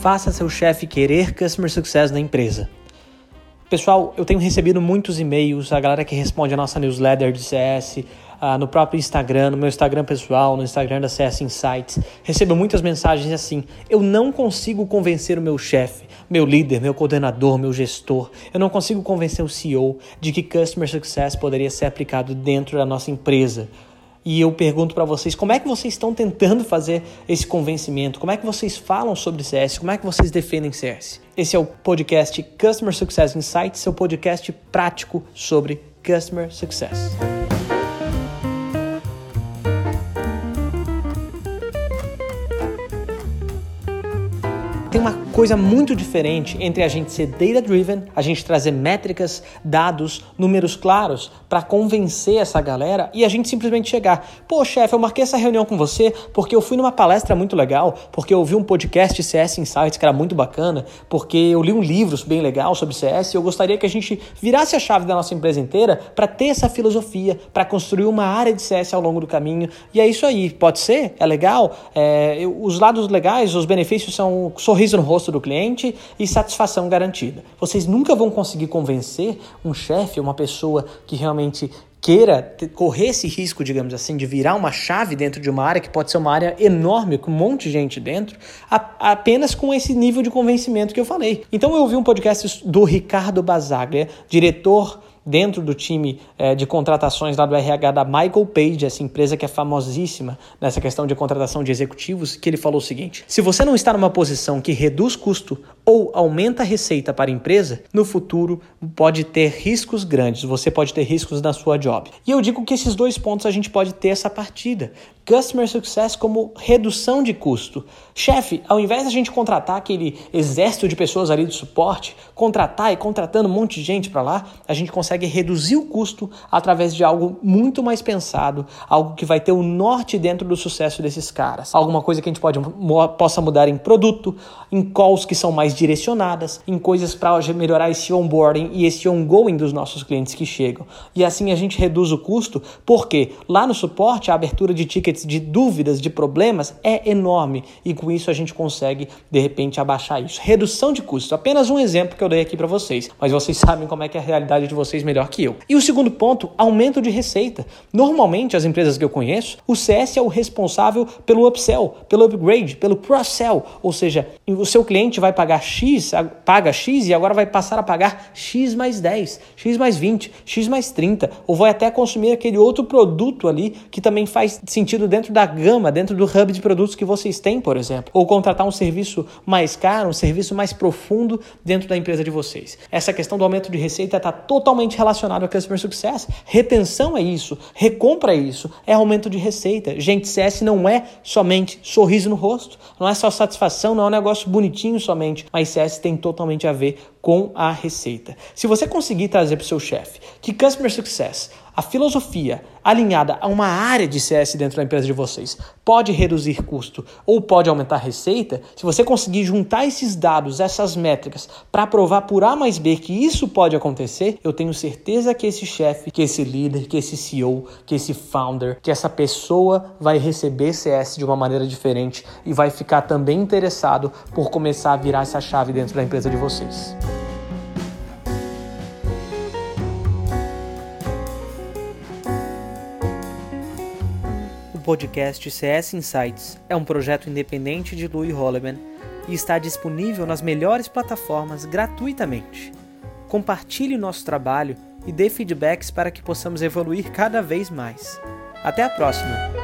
faça seu chefe querer Customer Success na empresa. Pessoal, eu tenho recebido muitos e-mails, a galera que responde a nossa newsletter de CS, uh, no próprio Instagram, no meu Instagram pessoal, no Instagram da CS Insights. Recebo muitas mensagens assim: eu não consigo convencer o meu chefe, meu líder, meu coordenador, meu gestor, eu não consigo convencer o CEO de que Customer Success poderia ser aplicado dentro da nossa empresa. E eu pergunto para vocês, como é que vocês estão tentando fazer esse convencimento? Como é que vocês falam sobre CS? Como é que vocês defendem CS? Esse é o podcast Customer Success Insights, seu podcast prático sobre Customer Success. Tem uma coisa muito diferente entre a gente ser data-driven, a gente trazer métricas, dados, números claros para convencer essa galera e a gente simplesmente chegar. Pô, chefe, eu marquei essa reunião com você porque eu fui numa palestra muito legal, porque eu ouvi um podcast CS Insights que era muito bacana, porque eu li um livro bem legal sobre CS e eu gostaria que a gente virasse a chave da nossa empresa inteira para ter essa filosofia, para construir uma área de CS ao longo do caminho. E é isso aí, pode ser? É legal? É, os lados legais, os benefícios são sorriso no rosto do cliente e satisfação garantida. Vocês nunca vão conseguir convencer um chefe, uma pessoa que realmente queira correr esse risco, digamos assim, de virar uma chave dentro de uma área que pode ser uma área enorme, com um monte de gente dentro, apenas com esse nível de convencimento que eu falei. Então eu ouvi um podcast do Ricardo Basaglia, diretor dentro do time é, de contratações lá do RH da Michael Page, essa empresa que é famosíssima nessa questão de contratação de executivos, que ele falou o seguinte: se você não está numa posição que reduz custo ou aumenta a receita para a empresa, no futuro pode ter riscos grandes, você pode ter riscos na sua job. E eu digo que esses dois pontos a gente pode ter essa partida. Customer Success como redução de custo. Chefe, ao invés da gente contratar aquele exército de pessoas ali de suporte, contratar e contratando um monte de gente para lá, a gente consegue reduzir o custo através de algo muito mais pensado, algo que vai ter o norte dentro do sucesso desses caras. Alguma coisa que a gente pode, possa mudar em produto, em calls que são mais direcionadas, em coisas para melhorar esse onboarding e esse ongoing dos nossos clientes que chegam. E assim a gente reduz o custo, porque lá no suporte a abertura de tickets de dúvidas, de problemas é enorme e com isso a gente consegue de repente abaixar isso. Redução de custos, apenas um exemplo que eu dei aqui para vocês, mas vocês sabem como é que é a realidade de vocês melhor que eu. E o segundo ponto, aumento de receita. Normalmente as empresas que eu conheço, o CS é o responsável pelo upsell, pelo upgrade, pelo cross-sell, ou seja, o seu cliente vai pagar X, paga X e agora vai passar a pagar X mais 10, X mais 20, X mais 30, ou vai até consumir aquele outro produto ali que também faz sentido dentro da gama, dentro do hub de produtos que vocês têm, por exemplo, ou contratar um serviço mais caro, um serviço mais profundo dentro da empresa de vocês. Essa questão do aumento de receita está totalmente relacionada ao Customer Success. Retenção é isso, recompra é isso, é aumento de receita. Gente, CS não é somente sorriso no rosto, não é só satisfação, não é um negócio bonitinho somente, mas CS tem totalmente a ver com a receita. Se você conseguir trazer para o seu chefe que Customer Success a filosofia alinhada a uma área de CS dentro da empresa de vocês pode reduzir custo ou pode aumentar receita, se você conseguir juntar esses dados, essas métricas, para provar por A mais B que isso pode acontecer, eu tenho certeza que esse chefe, que esse líder, que esse CEO, que esse founder, que essa pessoa vai receber CS de uma maneira diferente e vai ficar também interessado por começar a virar essa chave dentro da empresa de vocês. Podcast CS Insights é um projeto independente de Louis Holleman e está disponível nas melhores plataformas gratuitamente. Compartilhe nosso trabalho e dê feedbacks para que possamos evoluir cada vez mais. Até a próxima!